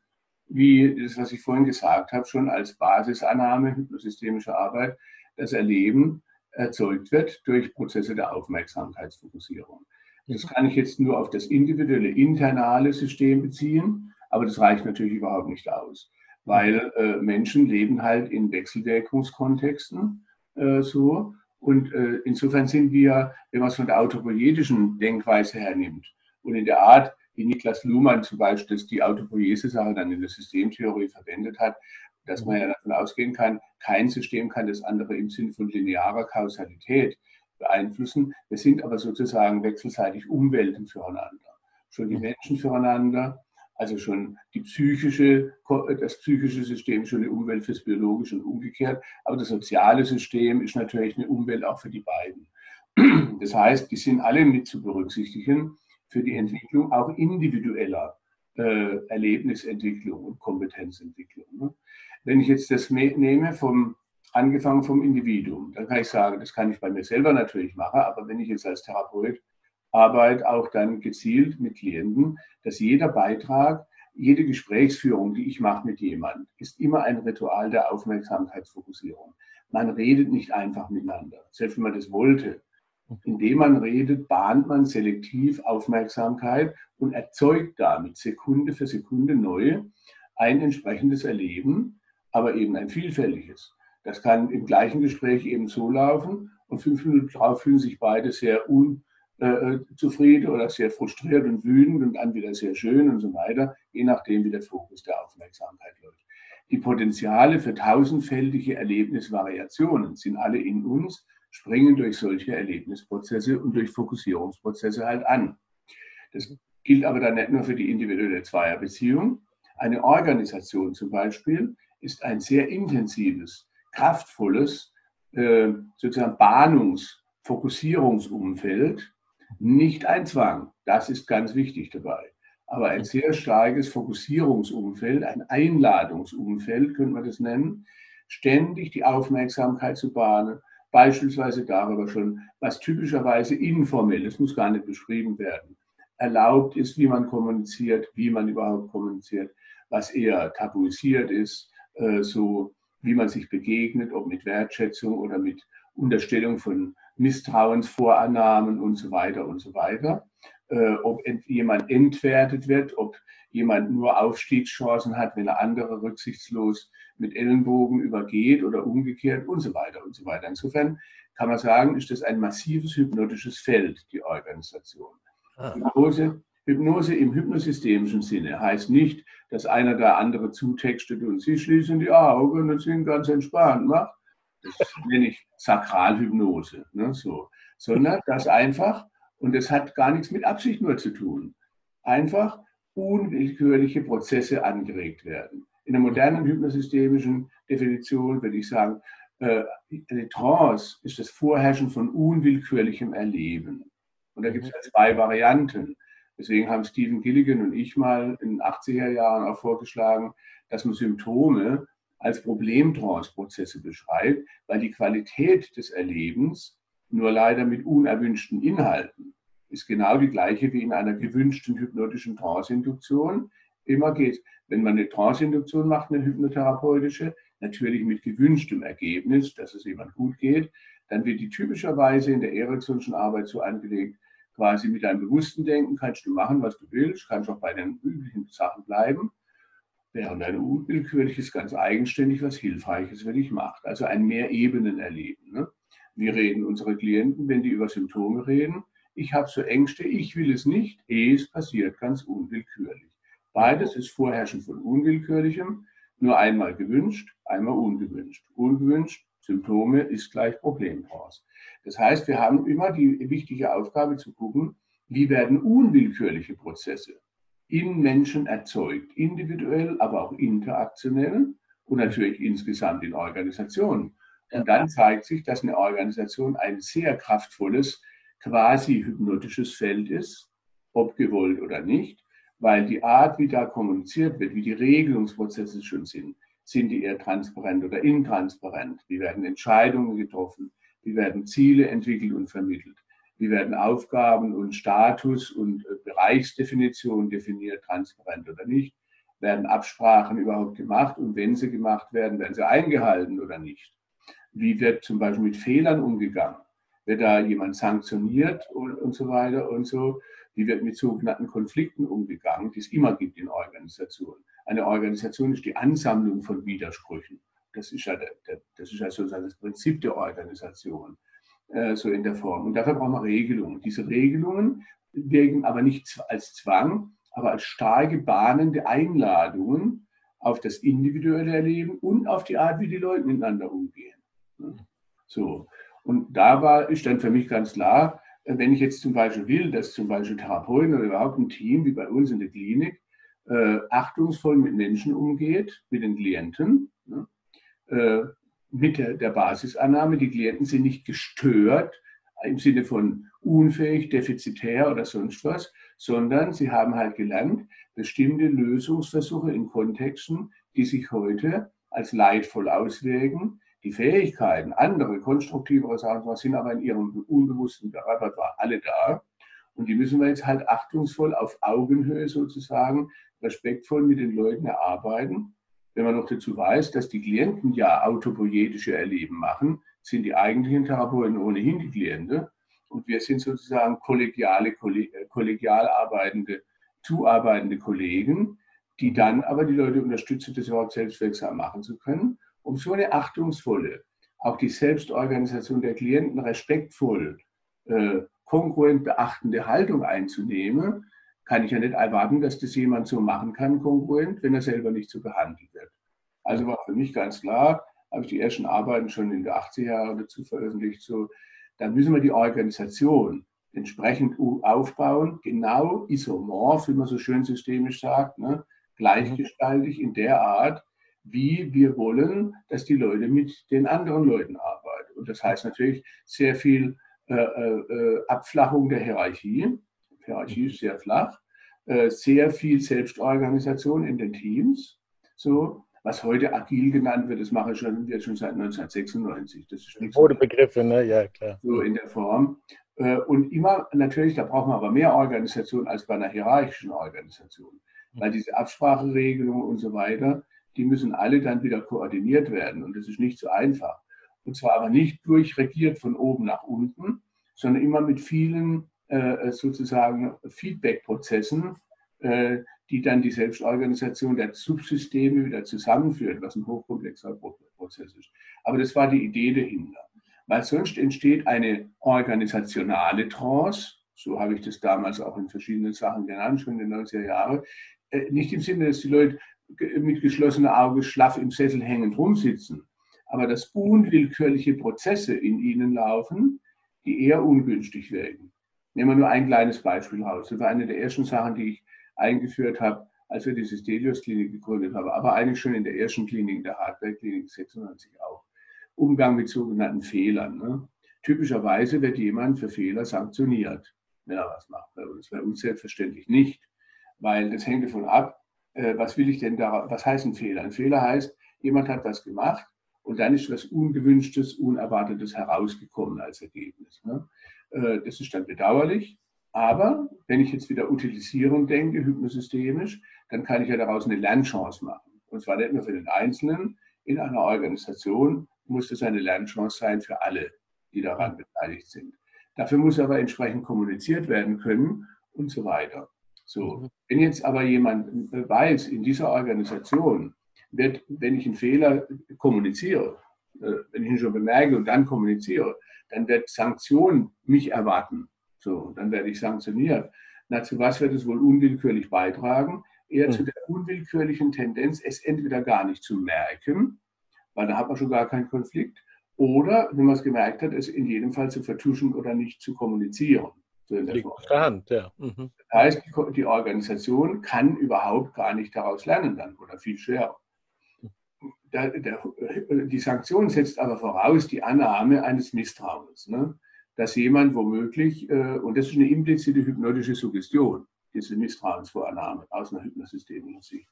Speaker 2: wie das, was ich vorhin gesagt habe, schon als Basisannahme hypnosystemischer Arbeit, das Erleben erzeugt wird durch Prozesse der Aufmerksamkeitsfokussierung. Das kann ich jetzt nur auf das individuelle internale System beziehen, aber das reicht natürlich überhaupt nicht aus, weil äh, Menschen leben halt in Wechselwirkungskontexten äh, so. Und äh, insofern sind wir, wenn man es von der autopoietischen Denkweise hernimmt und in der Art, wie Niklas Luhmann zum Beispiel die Autopoiese-Sache dann in der Systemtheorie verwendet hat, dass man ja davon ausgehen kann, kein System kann das andere im Sinne von linearer Kausalität beeinflussen. Wir sind aber sozusagen wechselseitig Umwelten füreinander. Schon die mhm. Menschen füreinander, also schon die psychische, das psychische System, schon die Umwelt fürs Biologische und umgekehrt. Aber das soziale System ist natürlich eine Umwelt auch für die beiden. Das heißt, die sind alle mit zu berücksichtigen für die Entwicklung auch individueller äh, Erlebnisentwicklung und Kompetenzentwicklung. Ne? Wenn ich jetzt das nehme, vom, angefangen vom Individuum, dann kann ich sagen, das kann ich bei mir selber natürlich machen, aber wenn ich jetzt als Therapeut arbeite, auch dann gezielt mit Klienten, dass jeder Beitrag, jede Gesprächsführung, die ich mache mit jemandem, ist immer ein Ritual der Aufmerksamkeitsfokussierung. Man redet nicht einfach miteinander, selbst wenn man das wollte. Indem man redet, bahnt man selektiv Aufmerksamkeit und erzeugt damit Sekunde für Sekunde neu ein entsprechendes Erleben, aber eben ein vielfältiges. Das kann im gleichen Gespräch eben so laufen und fünf Minuten darauf fühlen sich beide sehr unzufrieden äh, oder sehr frustriert und wütend und dann wieder sehr schön und so weiter, je nachdem, wie der Fokus der Aufmerksamkeit läuft. Die Potenziale für tausendfältige Erlebnisvariationen sind alle in uns springen durch solche Erlebnisprozesse und durch Fokussierungsprozesse halt an. Das gilt aber dann nicht nur für die individuelle Zweierbeziehung. Eine Organisation zum Beispiel ist ein sehr intensives, kraftvolles, äh, sozusagen Bahnungs-, Fokussierungsumfeld, nicht ein Zwang. Das ist ganz wichtig dabei. Aber ein sehr starkes Fokussierungsumfeld, ein Einladungsumfeld, könnte man das nennen, ständig die Aufmerksamkeit zu bahnen, beispielsweise darüber schon, was typischerweise informell, es muss gar nicht beschrieben werden, erlaubt ist, wie man kommuniziert, wie man überhaupt kommuniziert, was eher tabuisiert ist, äh, so wie man sich begegnet, ob mit Wertschätzung oder mit Unterstellung von Misstrauensvorannahmen und so weiter und so weiter, äh, ob jemand entwertet wird, ob jemand nur Aufstiegschancen hat, wenn er andere rücksichtslos mit Ellenbogen übergeht oder umgekehrt und so weiter und so weiter. Insofern kann man sagen, ist das ein massives hypnotisches Feld, die Organisation. Ah. Hypnose, Hypnose im hypnosystemischen Sinne heißt nicht, dass einer der andere zutextet und sie schließen die Augen und sind ganz entspannt macht. Das nenne ich Sakralhypnose. Ne, so. Sondern das einfach, und das hat gar nichts mit Absicht nur zu tun, einfach unwillkürliche Prozesse angeregt werden. In der modernen hypnosystemischen Definition würde ich sagen, äh, eine Trance ist das Vorherrschen von unwillkürlichem Erleben. Und da gibt es mhm. zwei Varianten. Deswegen haben Stephen Gilligan und ich mal in den 80er Jahren auch vorgeschlagen, dass man Symptome als Problemtrance-Prozesse beschreibt, weil die Qualität des Erlebens nur leider mit unerwünschten Inhalten ist genau die gleiche wie in einer gewünschten hypnotischen Trance-Induktion. Immer geht, wenn man eine Trance-Induktion macht, eine hypnotherapeutische, natürlich mit gewünschtem Ergebnis, dass es jemand gut geht, dann wird die typischerweise in der Ericksonschen Arbeit so angelegt, quasi mit einem bewussten Denken kannst du machen, was du willst, kannst auch bei den üblichen Sachen bleiben, während ein unwillkürliches ganz eigenständig was Hilfreiches für dich macht. Also ein Mehrebenen-Erleben. Ne? Wir reden unsere Klienten, wenn die über Symptome reden, ich habe so Ängste, ich will es nicht, es passiert ganz unwillkürlich. Beides ist Vorherrschen von Unwillkürlichem, nur einmal gewünscht, einmal ungewünscht. Ungewünscht, Symptome ist gleich Problem. Das heißt, wir haben immer die wichtige Aufgabe zu gucken, wie werden unwillkürliche Prozesse in Menschen erzeugt, individuell, aber auch interaktionell und natürlich insgesamt in Organisationen. Und dann zeigt sich, dass eine Organisation ein sehr kraftvolles quasi hypnotisches Feld ist, ob gewollt oder nicht, weil die Art, wie da kommuniziert wird, wie die Regelungsprozesse schon sind, sind die eher transparent oder intransparent? Wie werden Entscheidungen getroffen? Wie werden Ziele entwickelt und vermittelt? wie werden Aufgaben und Status und äh, Bereichsdefinition definiert, transparent oder nicht, werden Absprachen überhaupt gemacht und wenn sie gemacht werden, werden sie eingehalten oder nicht. Wie wird zum Beispiel mit Fehlern umgegangen? Wird da jemand sanktioniert und, und so weiter und so? Wie wird mit sogenannten Konflikten umgegangen, die es immer gibt in Organisationen? Eine Organisation ist die Ansammlung von Widersprüchen. Das ist ja, der, das, ist ja sozusagen das Prinzip der Organisation, äh, so in der Form. Und dafür brauchen wir Regelungen. Diese Regelungen wirken aber nicht als Zwang, aber als starke, bahnende Einladungen auf das individuelle Erleben und auf die Art, wie die Leute miteinander umgehen. So. Und da war, ist dann für mich ganz klar, wenn ich jetzt zum Beispiel will, dass zum Beispiel Therapeuten oder überhaupt ein Team wie bei uns in der Klinik äh, achtungsvoll mit Menschen umgeht, mit den Klienten, ne, äh, mit der, der Basisannahme, die Klienten sind nicht gestört im Sinne von unfähig, defizitär oder sonst was, sondern sie haben halt gelernt, bestimmte Lösungsversuche in Kontexten, die sich heute als leidvoll auswirken, die Fähigkeiten, andere, konstruktivere Sachen, sind aber in ihrem unbewussten Repertoire alle da. Und die müssen wir jetzt halt achtungsvoll auf Augenhöhe sozusagen, respektvoll mit den Leuten erarbeiten. Wenn man noch dazu weiß, dass die Klienten ja autopoietische Erleben machen, sind die eigentlichen Therapeuten ohnehin die Klienten. Und wir sind sozusagen kollegiale, kollegial arbeitende, zuarbeitende Kollegen, die dann aber die Leute unterstützen, das überhaupt selbstwirksam machen zu können um so eine achtungsvolle, auch die Selbstorganisation der Klienten respektvoll, äh, kongruent beachtende Haltung einzunehmen, kann ich ja nicht erwarten, dass das jemand so machen kann, kongruent, wenn er selber nicht so behandelt wird. Also war für mich ganz klar, habe ich die ersten Arbeiten schon in den 80er Jahren dazu veröffentlicht, so, da müssen wir die Organisation entsprechend aufbauen, genau isomorph, wie man so schön systemisch sagt, ne, gleichgestaltig in der Art, wie wir wollen, dass die Leute mit den anderen Leuten arbeiten. Und das heißt natürlich sehr viel äh, äh, Abflachung der Hierarchie. Die Hierarchie ist sehr flach. Äh, sehr viel Selbstorganisation in den Teams. So, was heute agil genannt wird, das mache ich schon, wird schon seit 1996. Das ist
Speaker 1: nichts. Begriffe, ne? Ja, klar.
Speaker 2: So in der Form. Äh, und immer, natürlich, da braucht man aber mehr Organisation als bei einer hierarchischen Organisation. Weil diese Abspracheregelungen und so weiter, die müssen alle dann wieder koordiniert werden. Und das ist nicht so einfach. Und zwar aber nicht durchregiert von oben nach unten, sondern immer mit vielen äh, sozusagen Feedback-Prozessen, äh, die dann die Selbstorganisation der Subsysteme wieder zusammenführt, was ein hochkomplexer Prozess ist. Aber das war die Idee dahinter. Weil sonst entsteht eine organisationale Trance, so habe ich das damals auch in verschiedenen Sachen genannt, schon in den 90er Jahren, äh, nicht im Sinne, dass die Leute mit geschlossenem Auge schlaff im Sessel hängend rumsitzen, aber dass unwillkürliche Prozesse in ihnen laufen, die eher ungünstig wirken. Nehmen wir nur ein kleines Beispiel raus. Das war eine der ersten Sachen, die ich eingeführt habe, als wir diese Stelios-Klinik gegründet haben, aber eigentlich schon in der ersten Klinik, der Hardware-Klinik 96 auch. Umgang mit sogenannten Fehlern. Ne? Typischerweise wird jemand für Fehler sanktioniert, wenn er was macht. Das wäre uns selbstverständlich nicht, weil das hängt davon ab, äh, was will ich denn da, was heißt ein Fehler? Ein Fehler heißt, jemand hat was gemacht und dann ist was Ungewünschtes, Unerwartetes herausgekommen als Ergebnis. Ne? Äh, das ist dann bedauerlich, aber wenn ich jetzt wieder utilisieren denke, hypnosystemisch, dann kann ich ja daraus eine Lernchance machen. Und zwar nicht nur für den Einzelnen, in einer Organisation muss das eine Lernchance sein für alle, die daran beteiligt sind. Dafür muss aber entsprechend kommuniziert werden können und so weiter. So, mhm. wenn jetzt aber jemand weiß, in dieser Organisation wird, wenn ich einen Fehler kommuniziere, äh, wenn ich ihn schon bemerke und dann kommuniziere, dann wird Sanktion mich erwarten. So, dann werde ich sanktioniert. Na, zu was wird es wohl unwillkürlich beitragen? Eher mhm. zu der unwillkürlichen Tendenz, es entweder gar nicht zu merken, weil da hat man schon gar keinen Konflikt, oder, wenn man es gemerkt hat, es in jedem Fall zu vertuschen oder nicht zu kommunizieren.
Speaker 1: So Liegt auf der Hand, ja. Mhm.
Speaker 2: Das heißt, die, die, Organisation kann überhaupt gar nicht daraus lernen dann oder viel schwerer. Der, der, die Sanktion setzt aber voraus die Annahme eines Misstrauens, ne? dass jemand womöglich, äh, und das ist eine implizite hypnotische Suggestion, diese Misstrauensvorannahme aus einer hypnosystemischen Sicht,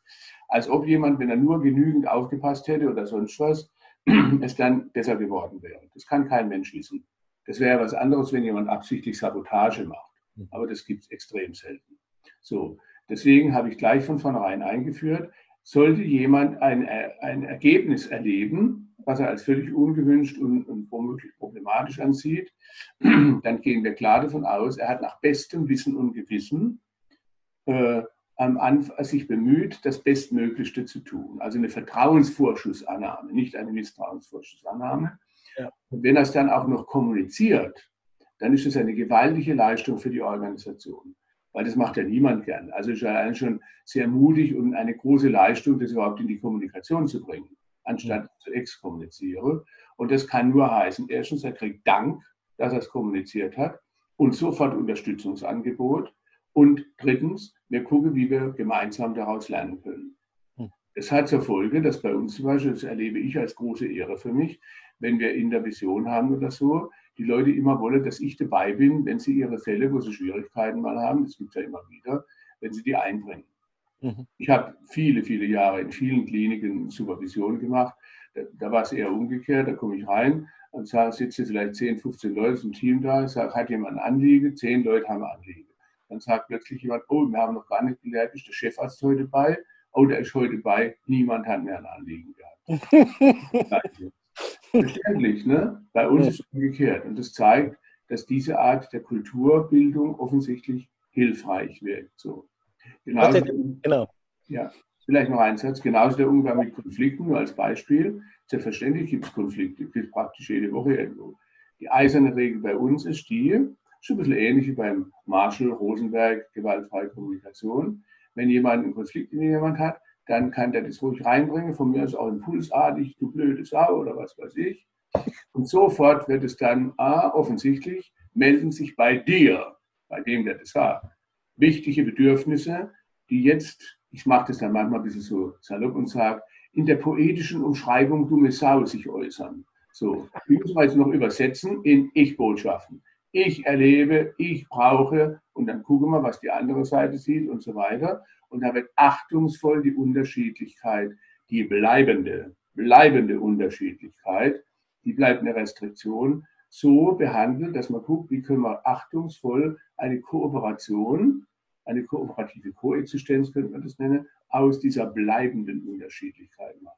Speaker 2: als ob jemand, wenn er nur genügend aufgepasst hätte oder sonst was, es dann besser geworden wäre. Das kann kein Mensch wissen. Das wäre ja was anderes, wenn jemand absichtlich Sabotage macht. Hm. Aber das gibt es extrem selten. So, deswegen habe ich gleich von vornherein eingeführt, sollte jemand ein, ein Ergebnis erleben, was er als völlig ungewünscht und, und womöglich problematisch ansieht, dann gehen wir klar davon aus, er hat nach bestem Wissen und Gewissen äh, am Anfang sich bemüht, das Bestmöglichste zu tun. Also eine Vertrauensvorschussannahme, nicht eine Misstrauensvorschussannahme. Ja. Und wenn er es dann auch noch kommuniziert, dann ist es eine gewaltige Leistung für die Organisation. Weil das macht ja niemand gern. Also ist ja schon sehr mutig und eine große Leistung, das überhaupt in die Kommunikation zu bringen, anstatt mhm. zu exkommunizieren. Und das kann nur heißen, erstens, er kriegt Dank, dass er es kommuniziert hat und sofort Unterstützungsangebot. Und drittens, wir gucken, wie wir gemeinsam daraus lernen können. Hm. Das hat zur Folge, dass bei uns zum Beispiel, das erlebe ich als große Ehre für mich, wenn wir in der Vision haben oder so, die Leute immer wollen, dass ich dabei bin, wenn sie ihre Fälle, wo sie Schwierigkeiten mal haben, das gibt es ja immer wieder, wenn sie die einbringen. Mhm. Ich habe viele, viele Jahre in vielen Kliniken Supervision gemacht. Da, da war es eher umgekehrt, da komme ich rein und sage, sitzen vielleicht 10, 15 Leute im Team da, sage, hat jemand ein Anliegen? Zehn Leute haben ein Anliegen. Dann sagt plötzlich jemand, oh, wir haben noch gar nicht gelernt, ist der Chefarzt heute bei? Oh, der ist heute bei, niemand hat mehr ein Anliegen gehabt. Verständlich, ne? Bei uns ja. ist es umgekehrt. Und das zeigt, dass diese Art der Kulturbildung offensichtlich hilfreich wirkt. So. Genauso, genau. Ja, vielleicht noch ein Satz. Genauso der Umgang mit Konflikten, nur als Beispiel. Selbstverständlich gibt es Konflikte, gibt es praktisch jede Woche irgendwo. Die eiserne Regel bei uns ist die, Schon ein bisschen ähnlich wie beim Marshall, Rosenberg, gewaltfreie Kommunikation. Wenn jemand einen Konflikt in jemand hat, dann kann der das ruhig reinbringen, von mir aus auch impulsartig, du blöde Sau oder was weiß ich. Und sofort wird es dann, ah, offensichtlich, melden sich bei dir, bei dem, der das sagt, wichtige Bedürfnisse, die jetzt, ich mache das dann manchmal ein bisschen so salopp und sage, in der poetischen Umschreibung dumme Sau sich äußern. So, die müssen wir jetzt noch übersetzen in Ich-Botschaften ich erlebe, ich brauche und dann gucken wir, was die andere Seite sieht und so weiter. Und da wird achtungsvoll die Unterschiedlichkeit, die bleibende, bleibende Unterschiedlichkeit, die bleibt eine Restriktion, so behandelt, dass man guckt, wie können wir achtungsvoll eine Kooperation, eine kooperative Koexistenz, könnte man das nennen, aus dieser bleibenden Unterschiedlichkeit machen.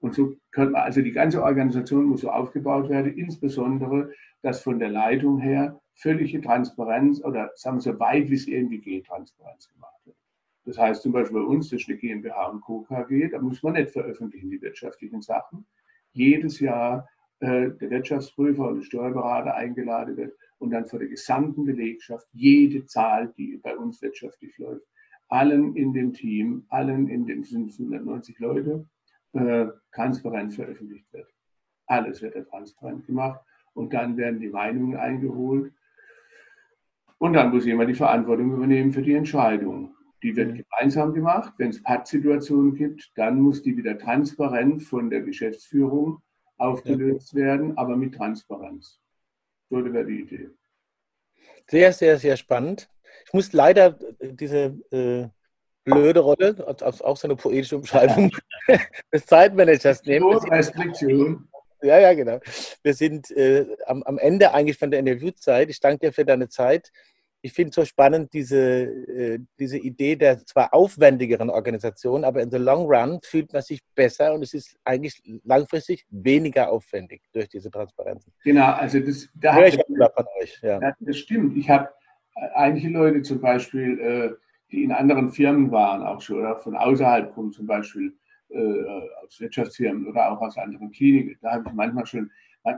Speaker 2: Und so könnte man, also die ganze Organisation muss so aufgebaut werden, insbesondere, dass von der Leitung her völlige Transparenz oder sagen wir so weit wie es irgendwie geht, Transparenz gemacht wird. Das heißt zum Beispiel bei uns, das ist eine GmbH und Co. KG, da muss man nicht veröffentlichen, die wirtschaftlichen Sachen. Jedes Jahr äh, der Wirtschaftsprüfer oder Steuerberater eingeladen wird und dann vor der gesamten Belegschaft jede Zahl, die bei uns wirtschaftlich läuft, allen in dem Team, allen in den 590 Leute, äh, transparent veröffentlicht wird. Alles wird da transparent gemacht und dann werden die Meinungen eingeholt und dann muss jemand die Verantwortung übernehmen für die Entscheidung. Die wird mhm. gemeinsam gemacht. Wenn es Pattsituationen gibt, dann muss die wieder transparent von der Geschäftsführung aufgelöst ja. werden, aber mit Transparenz. So wäre die Idee.
Speaker 1: Sehr, sehr, sehr spannend. Ich muss leider diese äh, blöde Rolle, auch so eine poetische Umschreibung des Zeitmanagers nehmen. So, Restriktion. Ja, ja, genau. Wir sind äh, am, am, Ende eigentlich von der Interviewzeit. Ich danke dir für deine Zeit. Ich finde es so spannend, diese, äh, diese Idee der zwar aufwendigeren Organisation, aber in the long run fühlt man sich besser und es ist eigentlich langfristig weniger aufwendig durch diese Transparenzen.
Speaker 2: Genau, also das, da Hör ich von euch. Ja. Das stimmt. Ich habe äh, einige Leute zum Beispiel äh, die in anderen Firmen waren, auch schon, oder von außerhalb kommen, zum Beispiel äh, aus Wirtschaftsfirmen oder auch aus anderen Kliniken. Da habe ich manchmal schon,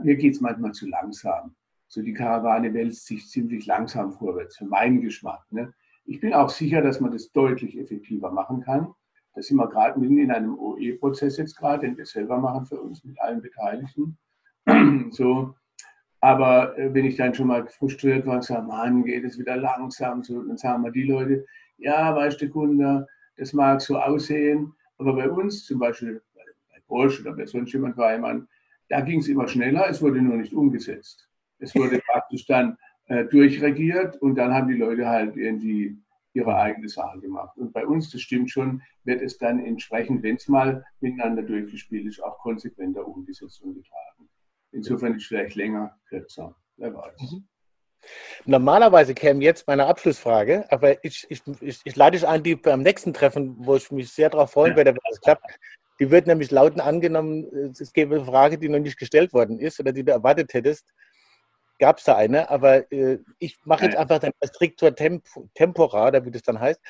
Speaker 2: mir geht es manchmal zu langsam. So die Karawane wälzt sich ziemlich langsam vorwärts, für meinen Geschmack. Ne? Ich bin auch sicher, dass man das deutlich effektiver machen kann. Da sind wir gerade mitten in einem OE-Prozess jetzt gerade, den wir selber machen für uns mit allen Beteiligten. so, aber äh, wenn ich dann schon mal frustriert war und sage, Mann, geht es wieder langsam, so, dann sagen wir die Leute, ja, weißt du, Kunde, das mag so aussehen, aber bei uns, zum Beispiel bei Bosch oder bei sonst jemand war jemand, da ging es immer schneller, es wurde nur nicht umgesetzt. Es wurde praktisch dann äh, durchregiert und dann haben die Leute halt irgendwie ihre eigene Sache gemacht. Und bei uns, das stimmt schon, wird es dann entsprechend, wenn es mal miteinander durchgespielt ist, auch konsequenter umgesetzt und getragen. Insofern ist es vielleicht länger, kürzer. Wer weiß. Mhm.
Speaker 1: Normalerweise käme jetzt meine Abschlussfrage, aber ich, ich, ich, ich lade dich ein, die beim nächsten Treffen, wo ich mich sehr darauf freuen werde, wenn das klappt. Die wird nämlich lauten angenommen, es gäbe eine Frage, die noch nicht gestellt worden ist oder die du erwartet hättest. Gab es da eine, aber äh, ich mache jetzt einfach dein Strictor temp Tempora, oder wie das dann heißt.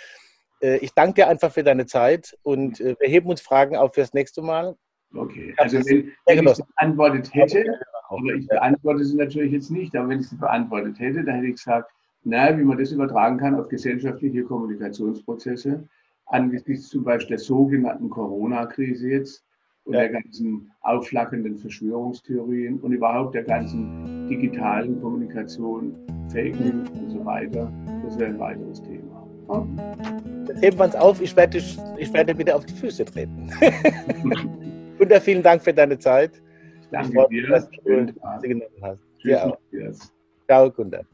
Speaker 1: Äh, ich danke dir einfach für deine Zeit und äh, wir heben uns Fragen auf fürs nächste Mal.
Speaker 2: Okay, also wenn, wenn ich beantwortet hätte, aber ich beantworte sie natürlich jetzt nicht, aber wenn ich sie beantwortet hätte, dann hätte ich gesagt, naja, wie man das übertragen kann auf gesellschaftliche Kommunikationsprozesse, angesichts zum Beispiel der sogenannten Corona-Krise jetzt und ja. der ganzen aufflackenden Verschwörungstheorien und überhaupt der ganzen digitalen Kommunikation, Fake News und so weiter, das wäre ein weiteres Thema.
Speaker 1: Dann heben wir uns auf, ich werde, ich werde wieder auf die Füße treten. Gunther, vielen Dank für deine Zeit.
Speaker 2: Ich danke ich dir, dass du
Speaker 1: sie genommen hast. Auch. Ciao, Gunther.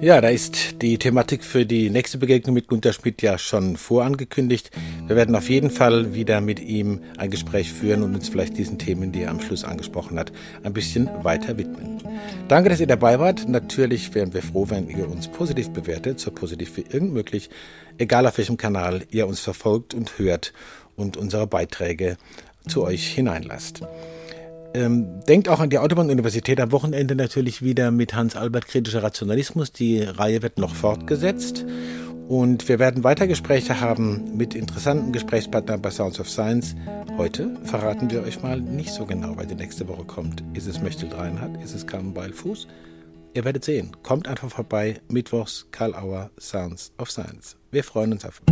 Speaker 1: Ja, da ist die Thematik für die nächste Begegnung mit Gunter Schmidt ja schon vorangekündigt. Wir werden auf jeden Fall wieder mit ihm ein Gespräch führen und uns vielleicht diesen Themen, die er am Schluss angesprochen hat, ein bisschen weiter widmen. Danke, dass ihr dabei wart. Natürlich wären wir froh, wenn ihr uns positiv bewertet, so positiv wie irgend möglich, egal auf welchem Kanal ihr uns verfolgt und hört und unsere Beiträge zu euch hineinlasst. Ähm, denkt auch an die Autobahn-Universität am Wochenende natürlich wieder mit Hans-Albert kritischer Rationalismus. Die Reihe wird noch fortgesetzt. Und wir werden weiter Gespräche haben mit interessanten Gesprächspartnern bei Sounds of Science. Heute verraten wir euch mal nicht so genau, weil die nächste Woche kommt. Ist es Möchtel Reinhardt? Ist es Carmen Beilfuß? Ihr werdet sehen. Kommt einfach vorbei. Mittwochs, Karl Auer, Sounds of Science. Wir freuen uns auf.